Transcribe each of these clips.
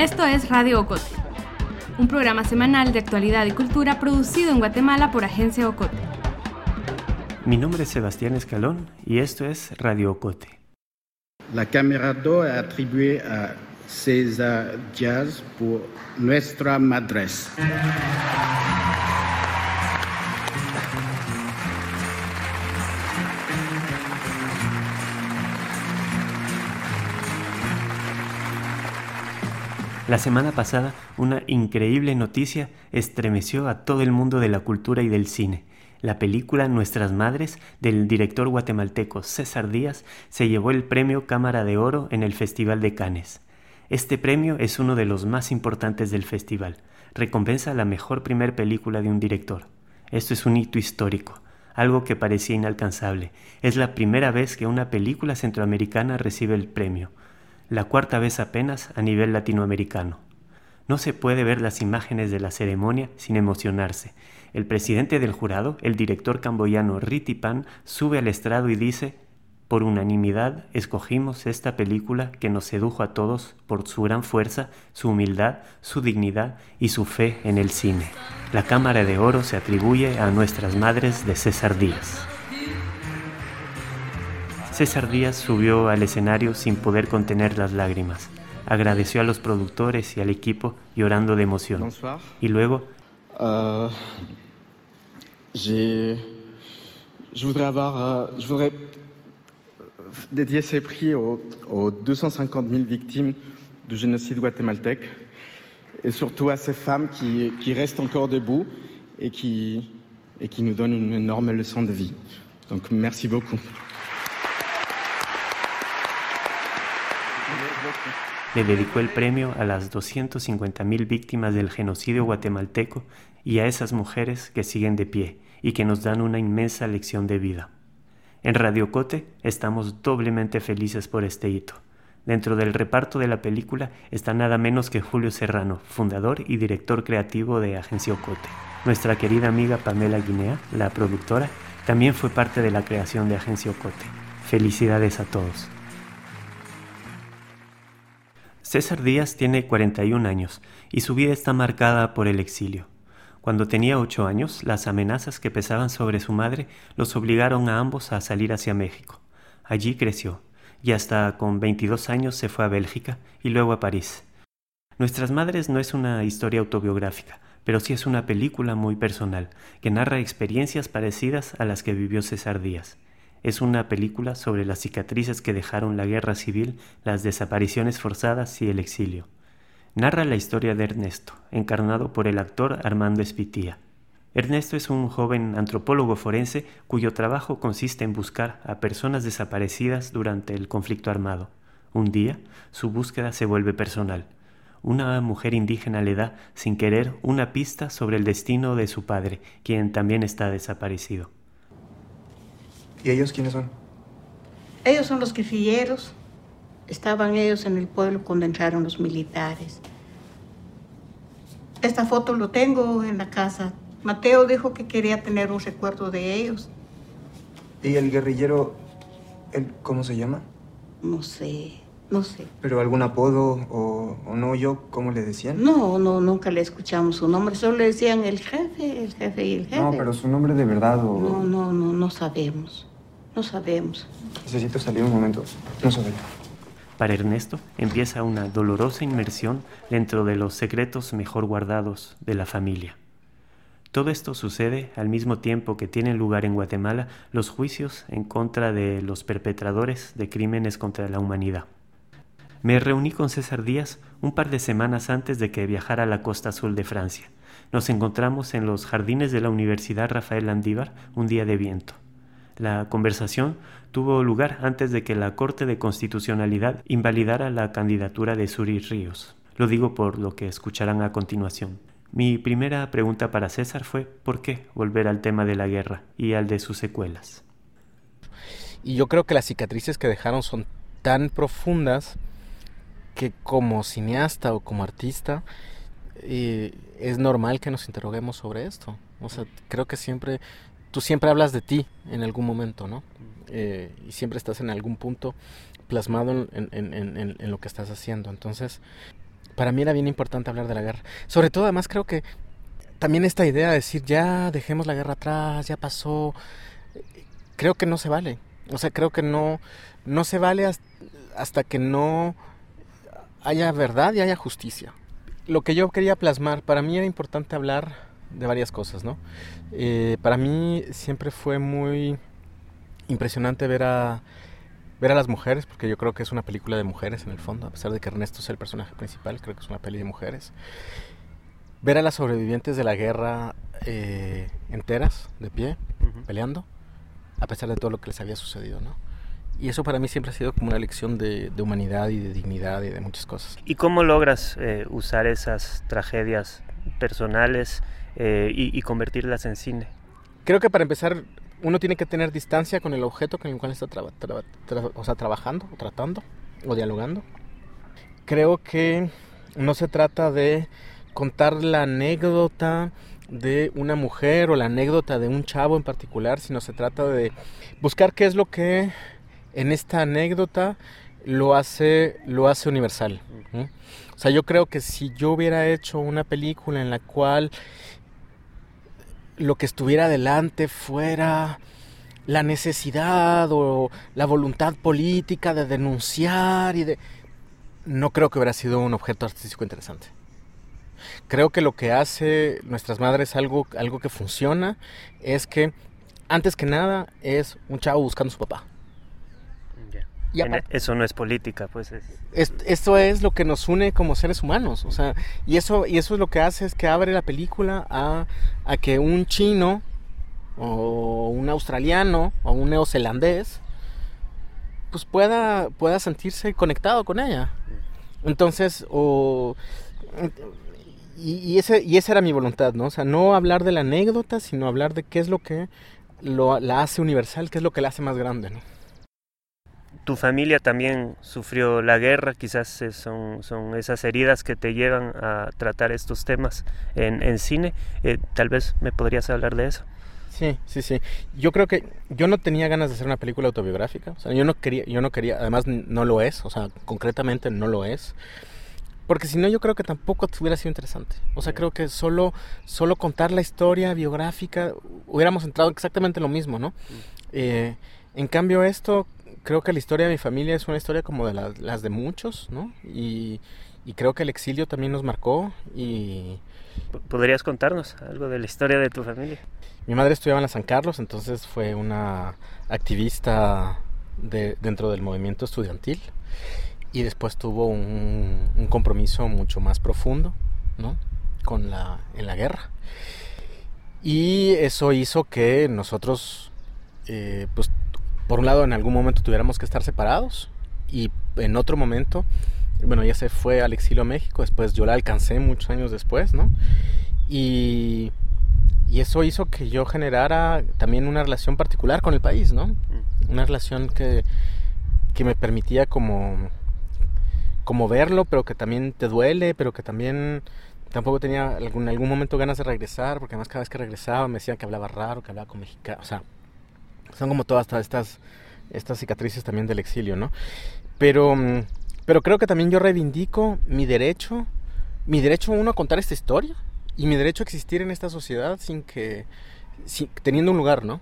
Esto es Radio Ocote, un programa semanal de actualidad y cultura producido en Guatemala por Agencia Ocote. Mi nombre es Sebastián Escalón y esto es Radio Ocote. La Cámara 2 es atribuida a César Díaz por nuestra madres. La semana pasada, una increíble noticia estremeció a todo el mundo de la cultura y del cine. La película Nuestras Madres del director guatemalteco César Díaz se llevó el premio Cámara de Oro en el Festival de Cannes. Este premio es uno de los más importantes del festival. Recompensa la mejor primer película de un director. Esto es un hito histórico, algo que parecía inalcanzable. Es la primera vez que una película centroamericana recibe el premio la cuarta vez apenas a nivel latinoamericano. No se puede ver las imágenes de la ceremonia sin emocionarse. El presidente del jurado, el director camboyano Riti Pan, sube al estrado y dice, por unanimidad escogimos esta película que nos sedujo a todos por su gran fuerza, su humildad, su dignidad y su fe en el cine. La Cámara de Oro se atribuye a nuestras madres de César Díaz. César Díaz subió al escenario sin poder contener las lágrimas. Agradeció a los productores y al equipo llorando de emoción. Bonsoir. Y luego, Euh, j'ai, je voudrais avoir, euh, je voudrais dédier ces prix aux, aux 250 000 victimes du génocide guatémaltèque et surtout à ces femmes qui, qui restent encore debout et qui, et qui nous donnent une énorme leçon de vie. Donc merci beaucoup. Le dedicó el premio a las 250.000 víctimas del genocidio guatemalteco y a esas mujeres que siguen de pie y que nos dan una inmensa lección de vida. En Radio Cote estamos doblemente felices por este hito. Dentro del reparto de la película está nada menos que Julio Serrano, fundador y director creativo de Agencia Ocote. Nuestra querida amiga Pamela Guinea, la productora, también fue parte de la creación de Agencia Ocote. Felicidades a todos. César Díaz tiene 41 años y su vida está marcada por el exilio. Cuando tenía ocho años, las amenazas que pesaban sobre su madre los obligaron a ambos a salir hacia México. Allí creció y hasta con 22 años se fue a Bélgica y luego a París. Nuestras Madres no es una historia autobiográfica, pero sí es una película muy personal que narra experiencias parecidas a las que vivió César Díaz. Es una película sobre las cicatrices que dejaron la guerra civil, las desapariciones forzadas y el exilio. Narra la historia de Ernesto, encarnado por el actor Armando Espitía. Ernesto es un joven antropólogo forense cuyo trabajo consiste en buscar a personas desaparecidas durante el conflicto armado. Un día, su búsqueda se vuelve personal. Una mujer indígena le da, sin querer, una pista sobre el destino de su padre, quien también está desaparecido. ¿Y ellos quiénes son? Ellos son los guerrilleros. Estaban ellos en el pueblo cuando entraron los militares. Esta foto lo tengo en la casa. Mateo dijo que quería tener un recuerdo de ellos. ¿Y el guerrillero, él, cómo se llama? No sé, no sé. ¿Pero algún apodo o, o no yo, cómo le decían? No, no, nunca le escuchamos su nombre. Solo le decían el jefe, el jefe y el jefe. No, pero su nombre de verdad o... No, no, no, no sabemos. No sabemos. Necesito salir un momento. No vaya. Para Ernesto empieza una dolorosa inmersión dentro de los secretos mejor guardados de la familia. Todo esto sucede al mismo tiempo que tienen lugar en Guatemala los juicios en contra de los perpetradores de crímenes contra la humanidad. Me reuní con César Díaz un par de semanas antes de que viajara a la costa azul de Francia. Nos encontramos en los jardines de la Universidad Rafael Landívar un día de viento. La conversación tuvo lugar antes de que la Corte de Constitucionalidad invalidara la candidatura de Suri Ríos. Lo digo por lo que escucharán a continuación. Mi primera pregunta para César fue ¿por qué volver al tema de la guerra y al de sus secuelas? Y yo creo que las cicatrices que dejaron son tan profundas que como cineasta o como artista eh, es normal que nos interroguemos sobre esto. O sea, creo que siempre, tú siempre hablas de ti en algún momento, ¿no? Eh, y siempre estás en algún punto plasmado en, lo que estás haciendo. Entonces, para mí era bien importante hablar de la guerra. Sobre todo, además, creo que también esta idea de decir, ya dejemos la guerra atrás, ya pasó, creo que no se vale. O sea, creo que no, no se vale hasta que no haya verdad y haya justicia. Lo que yo quería plasmar, para mí era importante hablar de varias cosas, ¿no? Eh, para mí siempre fue muy impresionante ver a, ver a las mujeres, porque yo creo que es una película de mujeres en el fondo, a pesar de que Ernesto sea el personaje principal, creo que es una peli de mujeres. Ver a las sobrevivientes de la guerra eh, enteras, de pie, peleando, a pesar de todo lo que les había sucedido, ¿no? Y eso para mí siempre ha sido como una lección de, humanidad y de dignidad y de muchas cosas. ¿Y cómo logras eh, usar esas tragedias personales eh, y, convertirlas en cine? Creo que para empezar uno tiene que tener distancia con el objeto con el cual está o sea, trabajando o tratando o dialogando. Creo que no se trata de contar la anécdota de una mujer o la anécdota de un chavo en particular, sino se trata de buscar qué es lo que en esta anécdota lo hace, lo hace universal. O sea, yo creo que si yo hubiera hecho una película en la cual lo que estuviera adelante fuera la necesidad o la voluntad política de denunciar y de... No creo que hubiera sido un objeto artístico interesante. Creo que lo que hace nuestras madres algo, algo que funciona es que antes que nada es un chavo buscando a su papá. Eso no es política, pues es... Esto es lo que nos une como seres humanos, o sea, y eso, y eso es lo que hace es que abre la película a, a que un chino o un australiano o un neozelandés pues pueda, pueda sentirse conectado con ella. Entonces, o... Y, y, ese, y esa era mi voluntad, ¿no? O sea, no hablar de la anécdota, sino hablar de qué es lo que lo, la hace universal, qué es lo que la hace más grande, ¿no? Tu familia también sufrió la guerra, quizás son, son esas heridas que te llevan a tratar estos temas en, en cine. Eh, tal vez me podrías hablar de eso. Sí, sí, sí. Yo creo que yo no tenía ganas de hacer una película autobiográfica. O sea, yo no quería, yo no quería, además no lo es, o sea, concretamente no lo es. Porque si no, yo creo que tampoco hubiera sido interesante. O sea, creo que solo, solo contar la historia biográfica hubiéramos entrado exactamente lo mismo, ¿no? Eh, en cambio, esto creo que la historia de mi familia es una historia como de las de muchos, ¿no? Y, creo que el exilio también nos marcó y... ¿Podrías contarnos algo de la historia de tu familia? Mi madre estudiaba en la San Carlos, entonces fue una activista de, dentro del movimiento estudiantil y después tuvo un, compromiso mucho más profundo, ¿no? Con la, en la guerra. Y eso hizo que nosotros, eh, pues por un lado en algún momento tuviéramos que estar separados y en otro momento, bueno, ya se fue al exilio a México, después yo la alcancé muchos años después, ¿no? Y, y eso hizo que yo generara también una relación particular con el país, ¿no? Una relación que, que me permitía como, como verlo, pero que también te duele, pero que también tampoco tenía en algún momento ganas de regresar, porque además cada vez que regresaba me decían que hablaba raro, que hablaba con mexicano, o sea, son como todas estas, estas cicatrices también del exilio, ¿no? Pero, mm, pero creo que también yo reivindico mi derecho, mi derecho uno a contar esta historia y mi derecho a existir en esta sociedad sin que, teniendo un lugar, ¿no?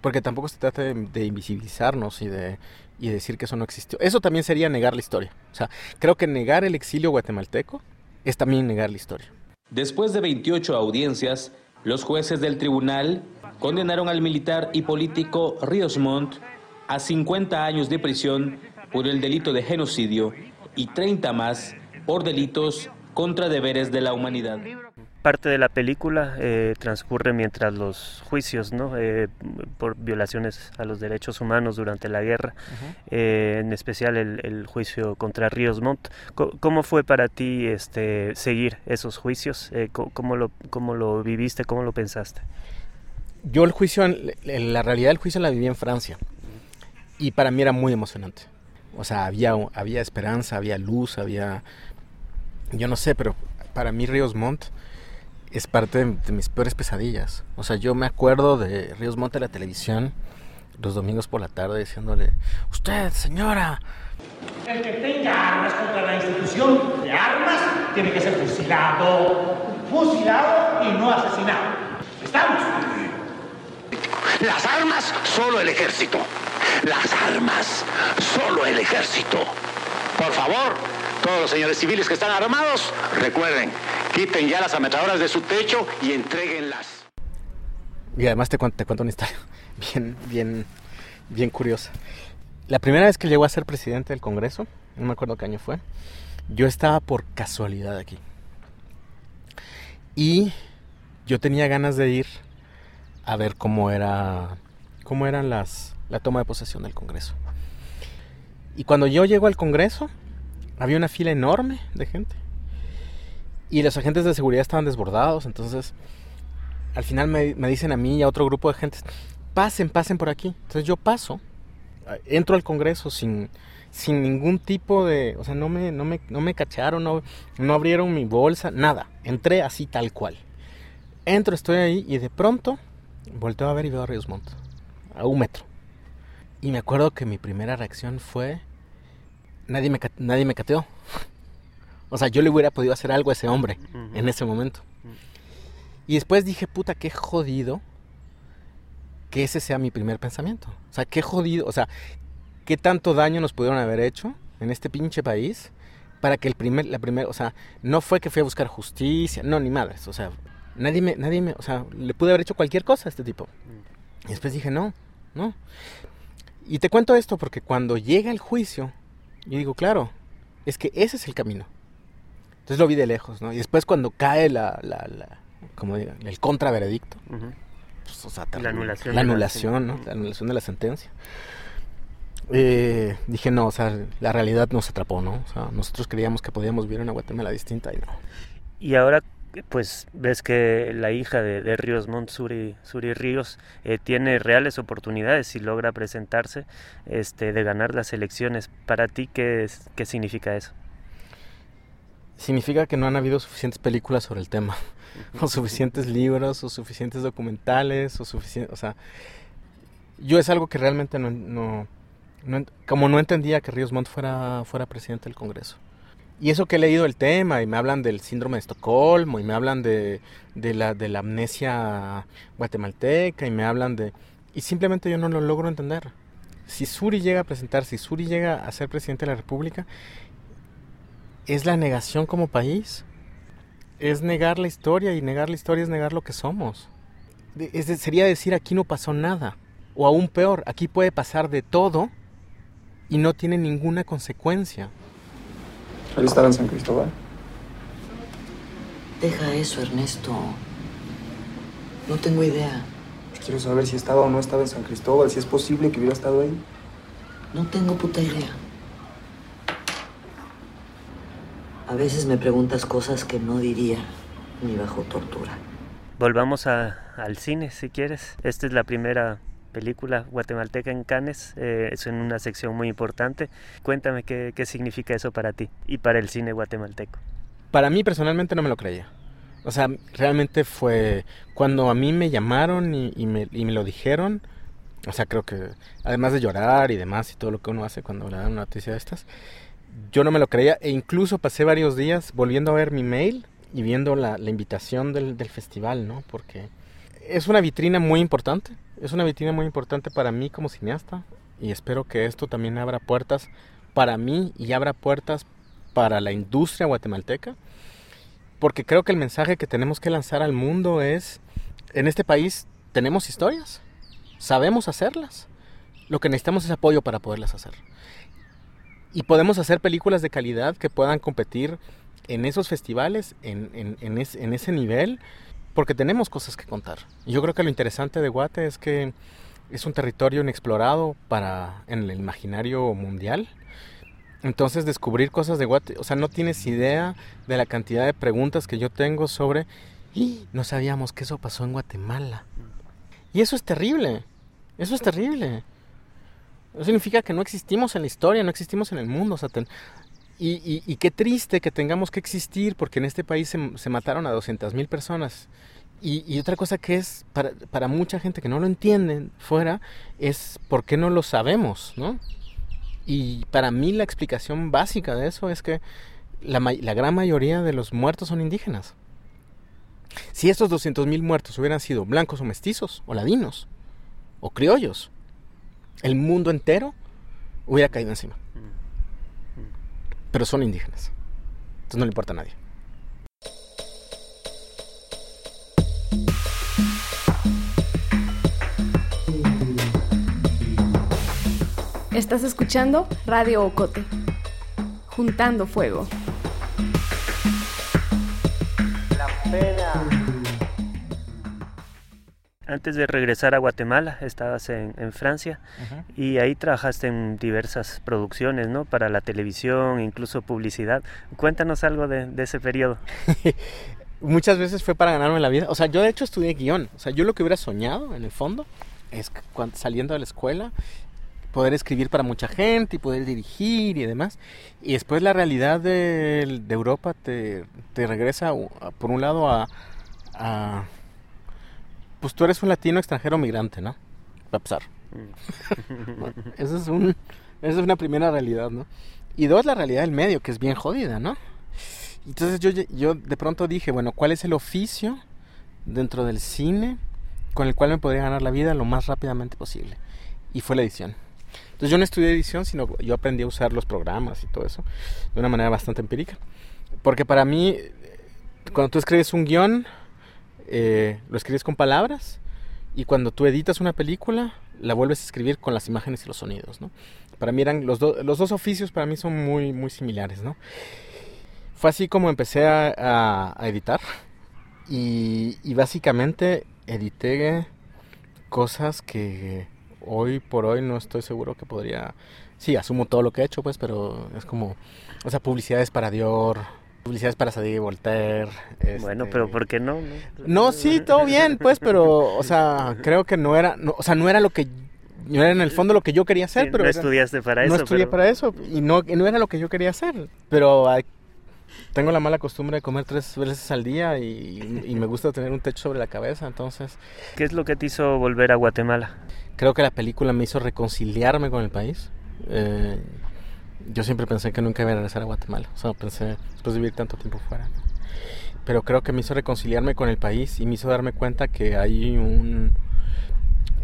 Porque tampoco se trata de, invisibilizarnos y de y decir que eso no existió. Eso también sería negar la historia. O sea, creo que negar el exilio guatemalteco es también negar la historia. Después de 28 audiencias, los jueces del tribunal condenaron al militar y político Ríos Montt a 50 años de prisión por el delito de genocidio y 30 más por delitos contra deberes de la humanidad. Parte de la película eh, transcurre mientras los juicios ¿no? Eh, por violaciones a los derechos humanos durante la guerra, eh, en especial el, juicio contra Ríos Montt. ¿Cómo fue para ti este, seguir esos juicios? ¿cómo, lo, ¿Cómo lo viviste? ¿Cómo lo pensaste? Yo el juicio, la realidad del juicio la viví en Francia. Y para mí era muy emocionante. O sea, había, había esperanza, había luz, había... Yo no sé, pero para mí Ríos Montt es parte de, mis peores pesadillas. O sea, yo me acuerdo de Ríos Montt de la televisión los domingos por la tarde diciéndole, usted, señora. El que tenga armas contra la institución de armas tiene que ser fusilado, fusilado y no asesinado. ¿Estamos? Las armas, solo el ejército. Las armas, solo el ejército. Por favor, todos los señores civiles que están armados, recuerden, quiten ya las ametralladoras de su techo y entreguenlas. Y además te cuento, te cuento una historia bien, bien, bien curiosa. La primera vez que llegó a ser presidente del Congreso, no me acuerdo qué año fue, yo estaba por casualidad aquí. Y yo tenía ganas de ir a ver cómo era cómo eran las la toma de posesión del Congreso. Y cuando yo llego al Congreso, había una fila enorme de gente. Y los agentes de seguridad estaban desbordados, entonces al final me, me dicen a mí y a otro grupo de gente, pasen, pasen por aquí. Entonces yo paso, entro al Congreso sin, sin ningún tipo de, o sea, no me, no me, no me cacharon, no, no abrieron mi bolsa, nada. Entré así tal cual. Entro, estoy ahí y de pronto volteo a ver y veo a Ríos Montt, a un metro. Y me acuerdo que mi primera reacción fue, nadie me, nadie me cateó. O sea, yo le hubiera podido hacer algo a ese hombre en ese momento. Y después dije, puta, qué jodido que ese sea mi primer pensamiento. O sea, qué jodido, o sea, qué tanto daño nos pudieron haber hecho en este pinche país para que el primer, la primera, o sea, no fue que fui a buscar justicia, no, ni madres, o sea, nadie me, nadie me, o sea, le pude haber hecho cualquier cosa a este tipo. Y después dije, no, no. Y te cuento esto porque cuando llega el juicio, yo digo, claro, es que ese es el camino. Entonces lo vi de lejos, ¿no? Y después cuando cae la, la, la como diga, el contraveredicto, pues, o sea, La anulación la anulación, ¿no? La anulación de la sentencia. Eh, dije, no, o sea, la realidad nos atrapó, ¿no? O sea, nosotros creíamos que podíamos vivir una Guatemala distinta y no. Y ahora, pues ves que la hija de, Ríos Montt, Suri Ríos, eh, tiene reales oportunidades si logra presentarse este, de ganar las elecciones. Para ti, ¿qué, es- qué significa eso? Significa que no han habido suficientes películas sobre el tema, o suficientes libros, o suficientes documentales, o suficiente, o sea, yo es algo que realmente no, no, como no entendía que Ríos Montt fuera presidente del Congreso. Y eso que he leído el tema, y me hablan del síndrome de Estocolmo, y me hablan de, de, la, de la amnesia guatemalteca, y me hablan de... Y simplemente yo no lo logro entender. Si Suri llega a presentarse, si Suri llega a ser presidente de la República, es la negación como país. Es negar la historia, y negar la historia es negar lo que somos. Sería decir aquí no pasó nada. O aún peor, aquí puede pasar de todo y no tiene ninguna consecuencia. Él estaba en San Cristóbal. Deja eso, Ernesto. No tengo idea. Quiero saber si estaba o no estaba en San Cristóbal, si es posible que hubiera estado ahí. No tengo puta idea. A veces me preguntas cosas que no diría ni bajo tortura. Volvamos a- al cine, si quieres. Esta es la primera película guatemalteca en Cannes, eh, es en una sección muy importante. Cuéntame qué, qué significa eso para ti y para el cine guatemalteco. Para mí personalmente no me lo creía. O sea, realmente fue cuando a mí me llamaron y, y me, y me lo dijeron. O sea, creo que además de llorar y demás y todo lo que uno hace cuando le dan una noticia de estas, yo no me lo creía e incluso pasé varios días volviendo a ver mi mail y viendo la, la invitación del, del festival, ¿no? Porque es una vitrina muy importante, es una vitrina muy importante para mí como cineasta y espero que esto también abra puertas para mí y abra puertas para la industria guatemalteca, porque creo que el mensaje que tenemos que lanzar al mundo es, en este país tenemos historias, sabemos hacerlas, lo que necesitamos es apoyo para poderlas hacer. Y podemos hacer películas de calidad que puedan competir en esos festivales, en, en- en es- en ese nivel, porque tenemos cosas que contar. Y yo creo que lo interesante de Guate es que es un territorio inexplorado para en el imaginario mundial. Entonces descubrir cosas de Guate, o sea, no tienes idea de la cantidad de preguntas que yo tengo sobre, "Y, no sabíamos que eso pasó en Guatemala. Y eso es terrible, eso es terrible. Eso significa que no existimos en la historia, no existimos en el mundo. o sea, ten- y, y- y qué triste que tengamos que existir porque en este país se, se mataron a 200 mil personas Y, otra cosa que es para, mucha gente que no lo entiende fuera es por qué no lo sabemos, ¿no? Y para mí la explicación básica de eso es que la, la gran mayoría de los muertos son indígenas. Si estos 200.000 muertos hubieran sido blancos o mestizos, o ladinos, o criollos, el mundo entero hubiera caído encima. Pero son indígenas. Entonces no le importa a nadie. Estás escuchando Radio Ocote, juntando fuego. La pena. Antes de regresar a Guatemala, estabas en, Francia y ahí trabajaste en diversas producciones, ¿no? Para la televisión, incluso publicidad. Cuéntanos algo de, de ese periodo. Muchas veces fue para ganarme la vida. O sea, yo de hecho estudié guion. O sea, yo lo que hubiera soñado, en el fondo, es cuando, saliendo de la escuela poder escribir para mucha gente y poder dirigir y demás. Y después la realidad de, Europa te, regresa, por un lado, a, Pues tú eres un latino extranjero migrante, ¿no? Va a pasar. eso es, un, esa es una primera realidad, ¿no? Y dos, la realidad del medio, que es bien jodida, ¿no? Entonces yo, yo de pronto dije, bueno, ¿cuál es el oficio dentro del cine con el cual me podría ganar la vida lo más rápidamente posible? Y fue la edición. Entonces yo no estudié edición, sino yo aprendí a usar los programas y todo eso de una manera bastante empírica. Porque para mí, cuando tú escribes un guion, eh, lo escribes con palabras y cuando tú editas una película, la vuelves a escribir con las imágenes y los sonidos, ¿no? Para mí eran los, los dos oficios para mí son muy, muy similares, ¿no? Fue así como empecé a, editar y, y básicamente edité cosas que hoy por hoy no estoy seguro que podría... Sí, asumo todo lo que he hecho, pues, pero es como... O sea, publicidades para Dior, publicidades para Sadie Voltaire. Bueno, pero este ¿por qué no? No, sí, todo bien, pues, pero, o sea, creo que no era, o sea, no era lo que no era en el fondo lo que yo quería hacer, pero no estudiaste para eso. No estudié para eso y no, no era lo que yo quería hacer, pero tengo la mala costumbre de comer tres veces al día y, y, me gusta tener un techo sobre la cabeza, entonces. ¿Qué es lo que te hizo volver a Guatemala? Creo que la película me hizo reconciliarme con el país. Eh, yo siempre pensé que nunca iba a regresar a Guatemala. O sea, pensé después de vivir tanto tiempo fuera. Pero creo que me hizo reconciliarme con el país y me hizo darme cuenta que hay un...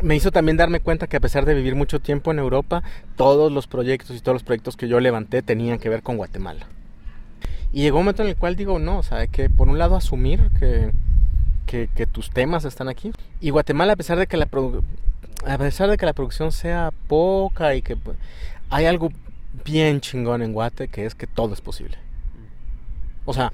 Me hizo también darme cuenta que a pesar de vivir mucho tiempo en Europa, todos los proyectos y todos los proyectos que yo levanté tenían que ver con Guatemala. Y llegó un momento en el cual digo, no, o sea, hay que por un lado asumir que, que, que tus temas están aquí. Y Guatemala, a pesar de que la, a pesar de que la producción sea poca y que pues, hay algo bien chingón en Guate que es que todo es posible. O sea,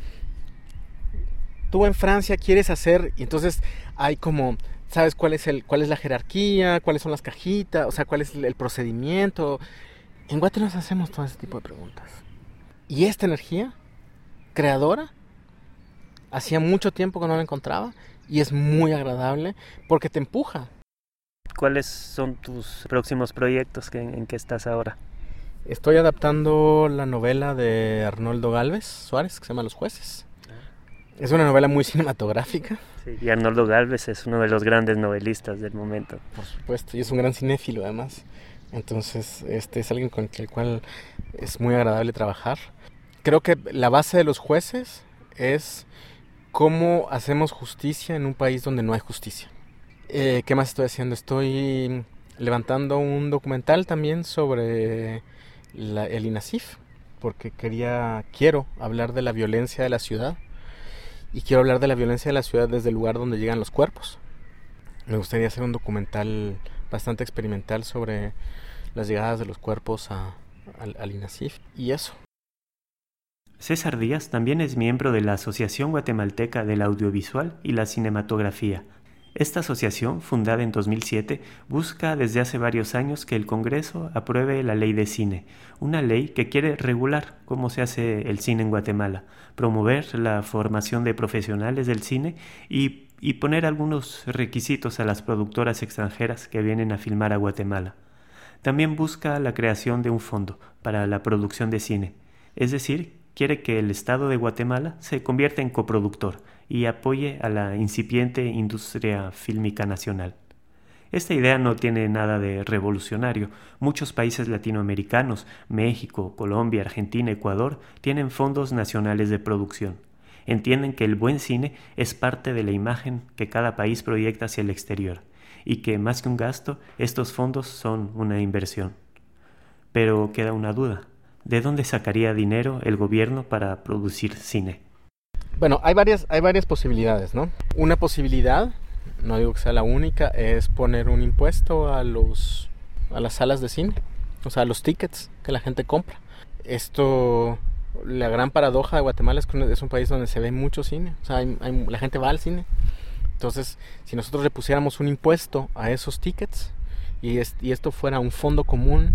tú en Francia quieres hacer y entonces hay como sabes cuál es el cuál es la jerarquía, cuáles son las cajitas, o sea, cuál es el procedimiento. En Guate nos hacemos todo ese tipo de preguntas. Y esta energía creadora hacía mucho tiempo que no la encontraba y es muy agradable porque te empuja. ¿Cuáles son tus próximos proyectos en, que estás ahora? Estoy adaptando la novela de Arnoldo Galvez Suárez, que se llama Los Jueces. Es una novela muy cinematográfica. Sí, y Arnoldo Galvez es uno de los grandes novelistas del momento. Por supuesto, y es un gran cinéfilo además. Entonces, este es alguien con el cual es muy agradable trabajar. Creo que la base de los jueces es cómo hacemos justicia en un país donde no hay justicia. Eh, ¿Qué más estoy haciendo? Estoy levantando un documental también sobre el INASIF, porque quería, quiero hablar de la violencia de la ciudad y quiero hablar de la violencia de la ciudad desde el lugar donde llegan los cuerpos. Me gustaría hacer un documental bastante experimental sobre las llegadas de los cuerpos al, al INASIF y eso. César Díaz también es miembro de la Asociación Guatemalteca del Audiovisual y la Cinematografía, esta asociación, fundada en 2007, busca desde hace varios años que el Congreso apruebe la ley de cine, una ley que quiere regular cómo se hace el cine en Guatemala, promover la formación de profesionales del cine y, poner algunos requisitos a las productoras extranjeras que vienen a filmar a Guatemala. También busca la creación de un fondo para la producción de cine, es decir, quiere que el Estado de Guatemala se convierta en coproductor y apoye a la incipiente industria fílmica nacional. Esta idea no tiene nada de revolucionario. Muchos países latinoamericanos, México, Colombia, Argentina, Ecuador, tienen fondos nacionales de producción. Entienden que el buen cine es parte de la imagen que cada país proyecta hacia el exterior y que más que un gasto, estos fondos son una inversión. Pero queda una duda. ¿De dónde sacaría dinero el gobierno para producir cine? Bueno, hay varias, hay varias posibilidades, ¿no? Una posibilidad, no digo que sea la única, es poner un impuesto a los a las salas de cine, o sea, a los tickets que la gente compra. Esto, la gran paradoja de Guatemala es que es un país donde se ve mucho cine, o sea, la gente va al cine. Entonces, si nosotros le pusiéramos un impuesto a esos tickets y, y esto fuera un fondo común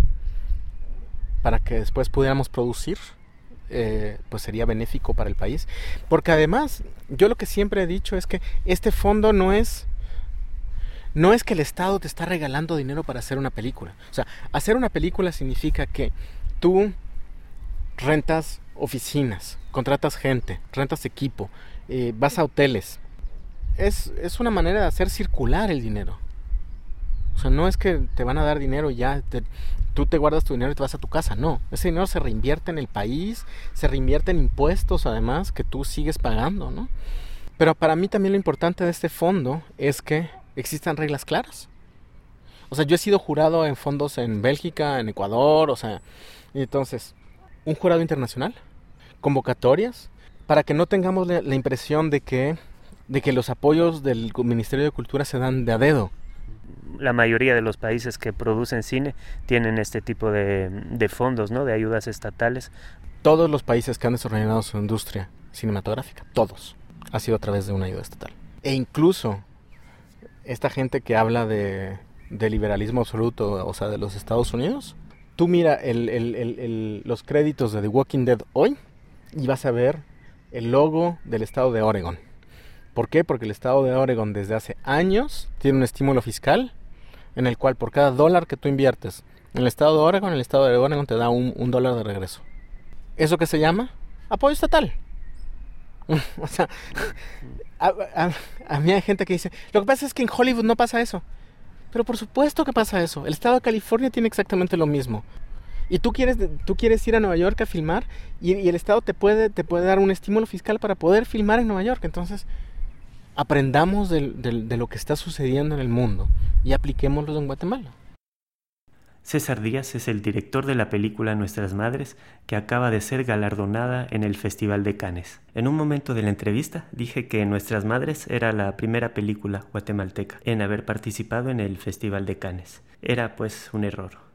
para que después pudiéramos producir, eh, pues sería benéfico para el país. Porque además, yo lo que siempre he dicho es que este fondo no es no es que el Estado te está regalando dinero para hacer una película. O sea, hacer una película significa que tú rentas oficinas, contratas gente, rentas equipo, eh, vas a hoteles. Es, es, una manera de hacer circular el dinero. O sea, no es que te van a dar dinero y ya te, tú te guardas tu dinero y te vas a tu casa. No, ese dinero se reinvierte en el país, se reinvierte en impuestos además que tú sigues pagando, ¿no? Pero para mí también lo importante de este fondo es que existan reglas claras. O sea, yo he sido jurado en fondos en Bélgica, en Ecuador, o sea, entonces, un jurado internacional, convocatorias, para que no tengamos la, la impresión de que, de que los apoyos del Ministerio de Cultura se dan de a dedo la mayoría de los países que producen cine tienen este tipo de, fondos, ¿no? De ayudas estatales. Todos los países que han desarrollado su industria cinematográfica, todos, ha sido a través de una ayuda estatal. E incluso esta gente que habla de, liberalismo absoluto, o sea, de los Estados Unidos, tú mira los créditos de The Walking Dead hoy y vas a ver el logo del estado de Oregon. ¿Por qué? Porque el estado de Oregon desde hace años tiene un estímulo fiscal en el cual por cada dólar que tú inviertes en el estado de Oregon, el estado de Oregon te da un, dólar de regreso. ¿Eso qué se llama? Apoyo estatal. o sea, a, mí hay gente que dice, lo que pasa es que en Hollywood no pasa eso. Pero por supuesto que pasa eso. El estado de California tiene exactamente lo mismo. Y tú quieres, tú quieres ir a Nueva York a filmar y, y el estado te puede, te puede dar un estímulo fiscal para poder filmar en Nueva York. Entonces, aprendamos de, lo que está sucediendo en el mundo y apliquémoslo en Guatemala. César Díaz es el director de la película Nuestras Madres, que acaba de ser galardonada en el Festival de Cannes. En un momento de la entrevista dije que Nuestras Madres era la primera película guatemalteca en haber participado en el Festival de Cannes. Era pues un error.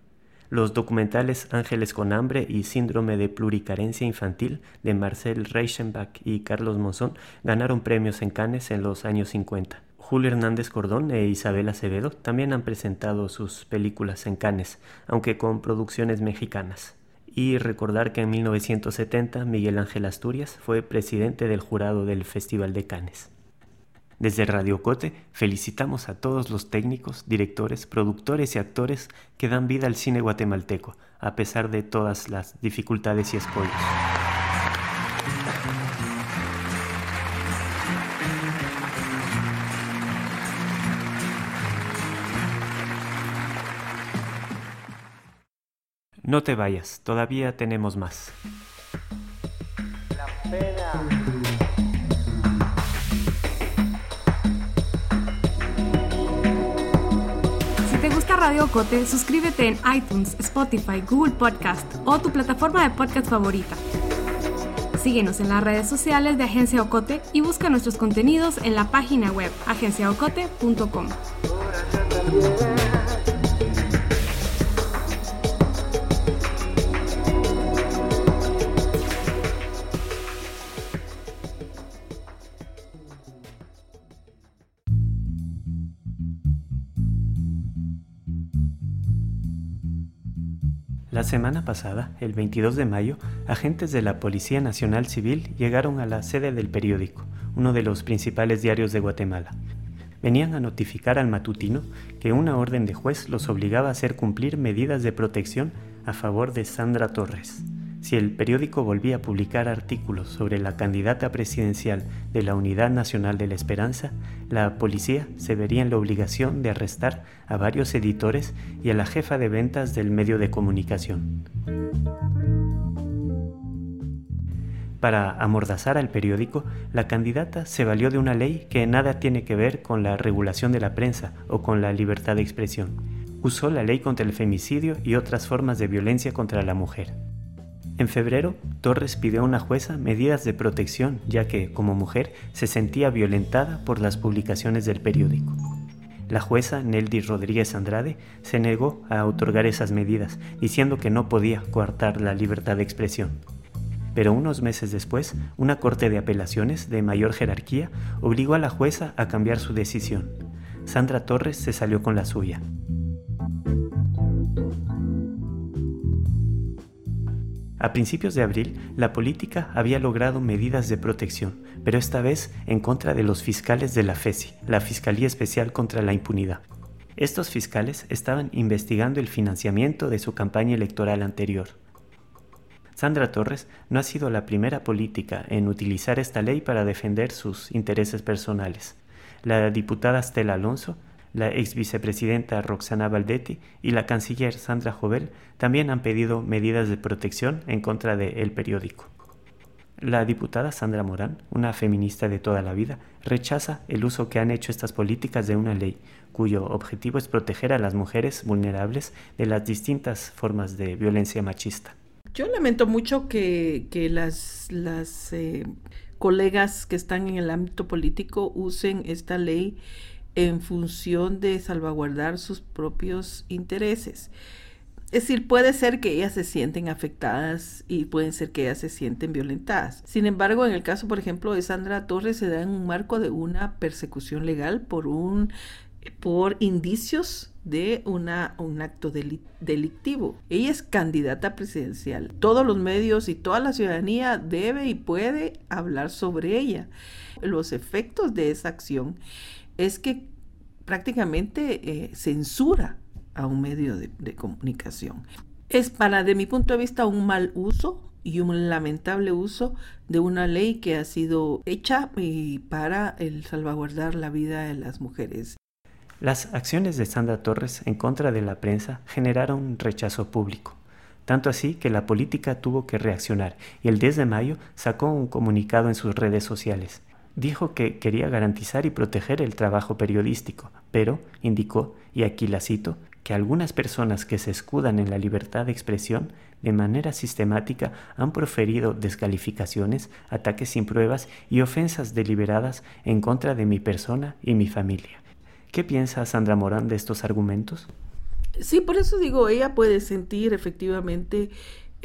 Los documentales Ángeles con hambre y Síndrome de pluricarencia infantil de Marcel Reichenbach y Carlos Monzón ganaron premios en Cannes en los años 50. Julio Hernández Cordón e Isabel Acevedo también han presentado sus películas en Cannes, aunque con producciones mexicanas. Y recordar que en 1970 Miguel Ángel Asturias fue presidente del jurado del Festival de Cannes. Desde Radio Cote felicitamos a todos los técnicos, directores, productores y actores que dan vida al cine guatemalteco, a pesar de todas las dificultades y escollos. No te vayas, todavía tenemos más. Radio Cote, suscríbete en iTunes, Spotify, Google Podcast o tu plataforma de podcast favorita. Síguenos en las redes sociales de Agencia Ocote y busca nuestros contenidos en la página web agenciaocote.com. semana pasada, el 22 de mayo, agentes de la Policía Nacional Civil llegaron a la sede del periódico, uno de los principales diarios de Guatemala. Venían a notificar al matutino que una orden de juez los obligaba a hacer cumplir medidas de protección a favor de Sandra Torres, Si el periódico volvía a publicar artículos sobre la candidata presidencial de la Unidad Nacional de la Esperanza, la policía se vería en la obligación de arrestar a varios editores y a la jefa de ventas del medio de comunicación. Para amordazar al periódico, la candidata se valió de una ley que nada tiene que ver con la regulación de la prensa o con la libertad de expresión. Usó la ley contra el femicidio y otras formas de violencia contra la mujer. En febrero, Torres pidió a una jueza medidas de protección, ya que, como mujer, se sentía violentada por las publicaciones del periódico. La jueza Neldy Rodríguez Andrade se negó a otorgar esas medidas, diciendo que no podía coartar la libertad de expresión. Pero unos meses después, una corte de apelaciones de mayor jerarquía obligó a la jueza a cambiar su decisión. Sandra Torres se salió con la suya. A principios de abril, la política había logrado medidas de protección, pero esta vez en contra de los fiscales de la FESI, la Fiscalía Especial contra la Impunidad. Estos fiscales estaban investigando el financiamiento de su campaña electoral anterior. Sandra Torres no ha sido la primera política en utilizar esta ley para defender sus intereses personales. La diputada Stella Alonso la ex vicepresidenta Roxana Valdetti y la canciller Sandra Jovel también han pedido medidas de protección en contra de El Periódico. La diputada Sandra Morán, una feminista de toda la vida, rechaza el uso que han hecho estas políticas de una ley cuyo objetivo es proteger a las mujeres vulnerables de las distintas formas de violencia machista. Yo lamento mucho que, las, las eh, colegas que están en el ámbito político usen esta ley en función de salvaguardar sus propios intereses. Es decir, puede ser que ellas se sienten afectadas y pueden ser que ellas se sienten violentadas. Sin embargo, en el caso, por ejemplo, de Sandra Torres, se da en un marco de una persecución legal por un por indicios de una, un acto delictivo. Ella es candidata presidencial. Todos los medios y toda la ciudadanía debe y puede hablar sobre ella. Los efectos de esa acción es que prácticamente eh, censura a un medio de, comunicación. Es para, de mi punto de vista, un mal uso y un lamentable uso de una ley que ha sido hecha eh, para el salvaguardar la vida de las mujeres. Las acciones de Sandra Torres en contra de la prensa generaron rechazo público, tanto así que la política tuvo que reaccionar y el 10 de mayo sacó un comunicado en sus redes sociales dijo que quería garantizar y proteger el trabajo periodístico, pero indicó, y aquí la cito, que algunas personas que se escudan en la libertad de expresión de manera sistemática han proferido descalificaciones, ataques sin pruebas y ofensas deliberadas en contra de mi persona y mi familia. ¿Qué piensa Sandra Morán de estos argumentos? Sí, por eso digo, ella puede sentir efectivamente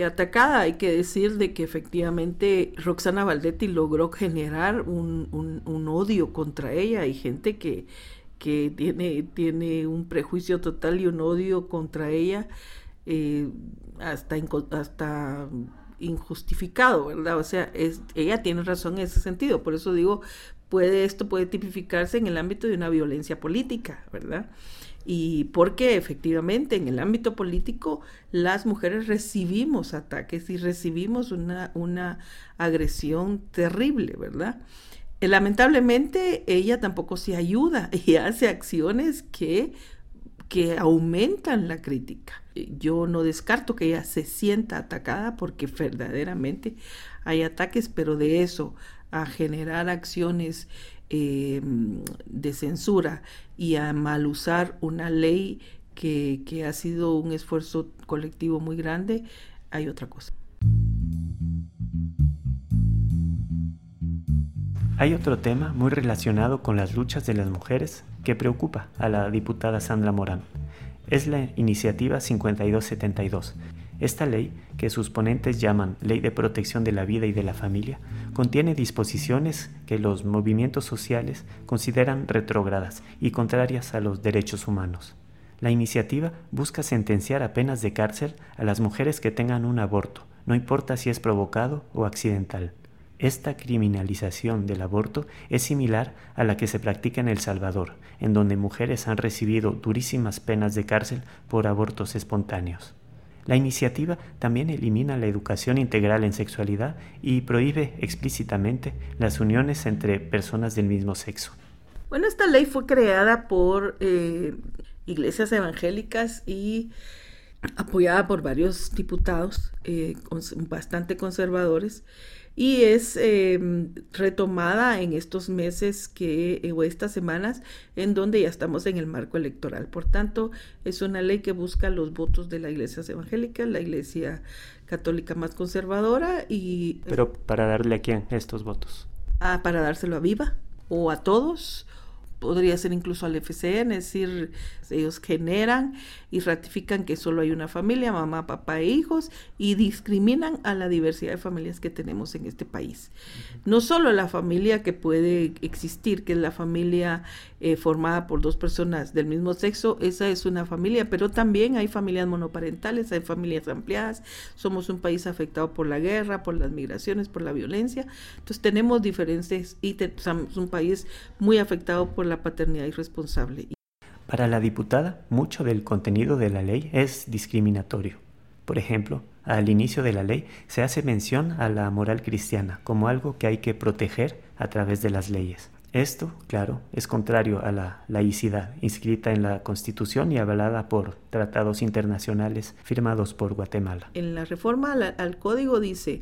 atacada. Hay que decir de que efectivamente Roxana Valdetti logró generar un, un, odio contra ella. Hay gente que, que tiene, tiene un prejuicio total y un odio contra ella eh, hasta, hasta injustificado, ¿verdad? O sea, es, ella tiene razón en ese sentido. Por eso digo, puede, esto puede tipificarse en el ámbito de una violencia política, ¿verdad? Y porque efectivamente en el ámbito político las mujeres recibimos ataques y recibimos una, una agresión terrible, ¿verdad? Eh, lamentablemente ella tampoco se ayuda y hace acciones que, que aumentan la crítica. Eh, yo no descarto que ella se sienta atacada porque verdaderamente hay ataques, pero de eso a generar acciones eh, de censura y a mal usar una ley que, que ha sido un esfuerzo colectivo muy grande, hay otra cosa. Hay otro tema muy relacionado con las luchas de las mujeres que preocupa a la diputada Sandra Morán. Es la iniciativa 5272, esta ley, que sus ponentes llaman Ley de Protección de la Vida y de la Familia, contiene disposiciones que los movimientos sociales consideran retrógradas y contrarias a los derechos humanos. La iniciativa busca sentenciar a penas de cárcel a las mujeres que tengan un aborto, no importa si es provocado o accidental. Esta criminalización del aborto es similar a la que se practica en El Salvador, en donde mujeres han recibido durísimas penas de cárcel por abortos espontáneos. La iniciativa también elimina la educación integral en sexualidad y prohíbe explícitamente las uniones entre personas del mismo sexo. Bueno, esta ley fue creada por eh, iglesias evangélicas y apoyada por varios diputados eh, bastante conservadores y es em, retomada en estos meses que, eh, o estas semanas en donde ya estamos en el marco electoral. Por tanto, es una ley que busca los votos de la iglesia evangélica, la iglesia católica más conservadora y... Pero para darle a quién estos votos? Ah, para dárselo a Viva o a todos podría ser incluso al FCN, es decir, ellos generan y ratifican que solo hay una familia, mamá, papá e hijos, y discriminan a la diversidad de familias que tenemos en este país. No solo la familia que puede existir, que es la familia eh, formada por dos personas del mismo sexo, esa es una familia, pero también hay familias monoparentales, hay familias ampliadas, somos un país afectado por la guerra, por las migraciones, por la violencia, entonces tenemos diferentes y somos un país muy afectado por la paternidad irresponsable. Para la diputada, mucho del contenido de la ley es discriminatorio. Por ejemplo, al inicio de la ley se hace mención a la moral cristiana como algo que hay que proteger a través de las leyes. Esto, claro, es contrario a la laicidad inscrita en la Constitución y avalada por tratados internacionales firmados por Guatemala. En la reforma al, código dice,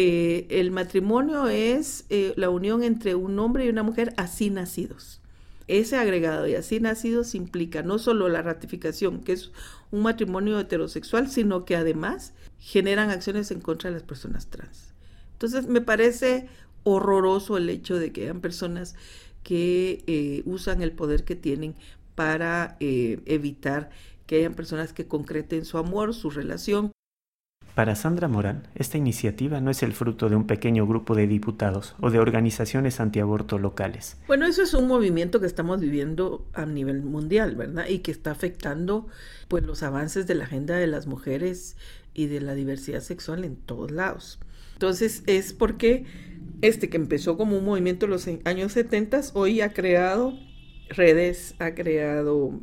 eh, el matrimonio es eh, la unión entre un hombre y una mujer así nacidos. Ese agregado y así nacidos implica no solo la ratificación, que es un matrimonio heterosexual, sino que además generan acciones en contra de las personas trans. Entonces me parece horroroso el hecho de que hayan personas que eh, usan el poder que tienen para evitar que hayan personas que concreten su amor, su relación. Para Sandra Morán, esta iniciativa no es el fruto de un pequeño grupo de diputados o de organizaciones antiaborto locales. Bueno, eso es un movimiento que estamos viviendo a nivel mundial, ¿verdad? Y que está afectando pues los avances de la agenda de las mujeres y de la diversidad sexual en todos lados. Entonces es porque este que empezó como un movimiento en los años 70, hoy ha creado redes, ha creado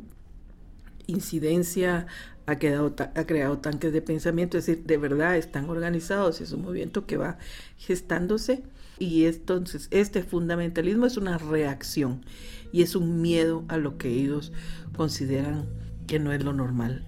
incidencia, ha, quedado, ha creado tanques de pensamiento, es decir, de verdad están organizados, es un movimiento que va gestándose y entonces este fundamentalismo es una reacción y es un miedo a lo que ellos consideran que no es lo normal.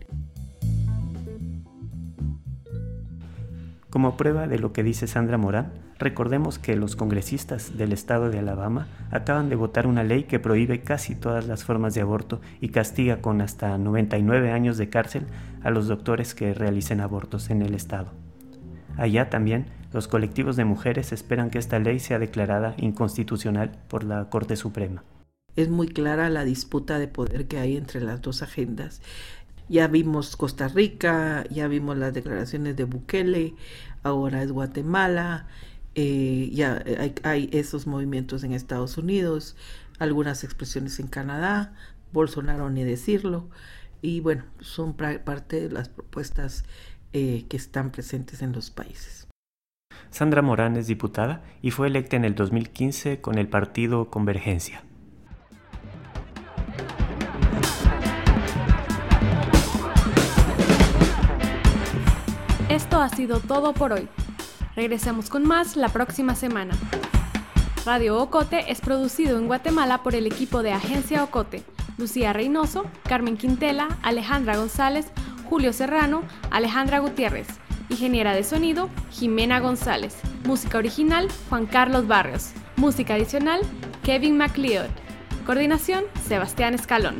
Como prueba de lo que dice Sandra Morán, recordemos que los congresistas del estado de Alabama acaban de votar una ley que prohíbe casi todas las formas de aborto y castiga con hasta 99 años de cárcel a los doctores que realicen abortos en el estado. Allá también, los colectivos de mujeres esperan que esta ley sea declarada inconstitucional por la Corte Suprema. Es muy clara la disputa de poder que hay entre las dos agendas ya vimos Costa Rica, ya vimos las declaraciones de Bukele, ahora es Guatemala, eh, ya hay, esos movimientos en Estados Unidos, algunas expresiones en Canadá, Bolsonaro ni decirlo, y bueno, son parte de las propuestas eh, que están presentes en los países. Sandra Morán es diputada y fue electa en el 2015 con el partido Convergencia. Esto ha sido todo por hoy. Regresamos con más la próxima semana. Radio Ocote es producido en Guatemala por el equipo de Agencia Ocote, Lucía Reynoso, Carmen Quintela, Alejandra González, Julio Serrano, Alejandra Gutiérrez. Ingeniera de sonido, Jimena González. Música original, Juan Carlos Barrios. Música adicional, Kevin MacLeod. Coordinación, Sebastián Escalón.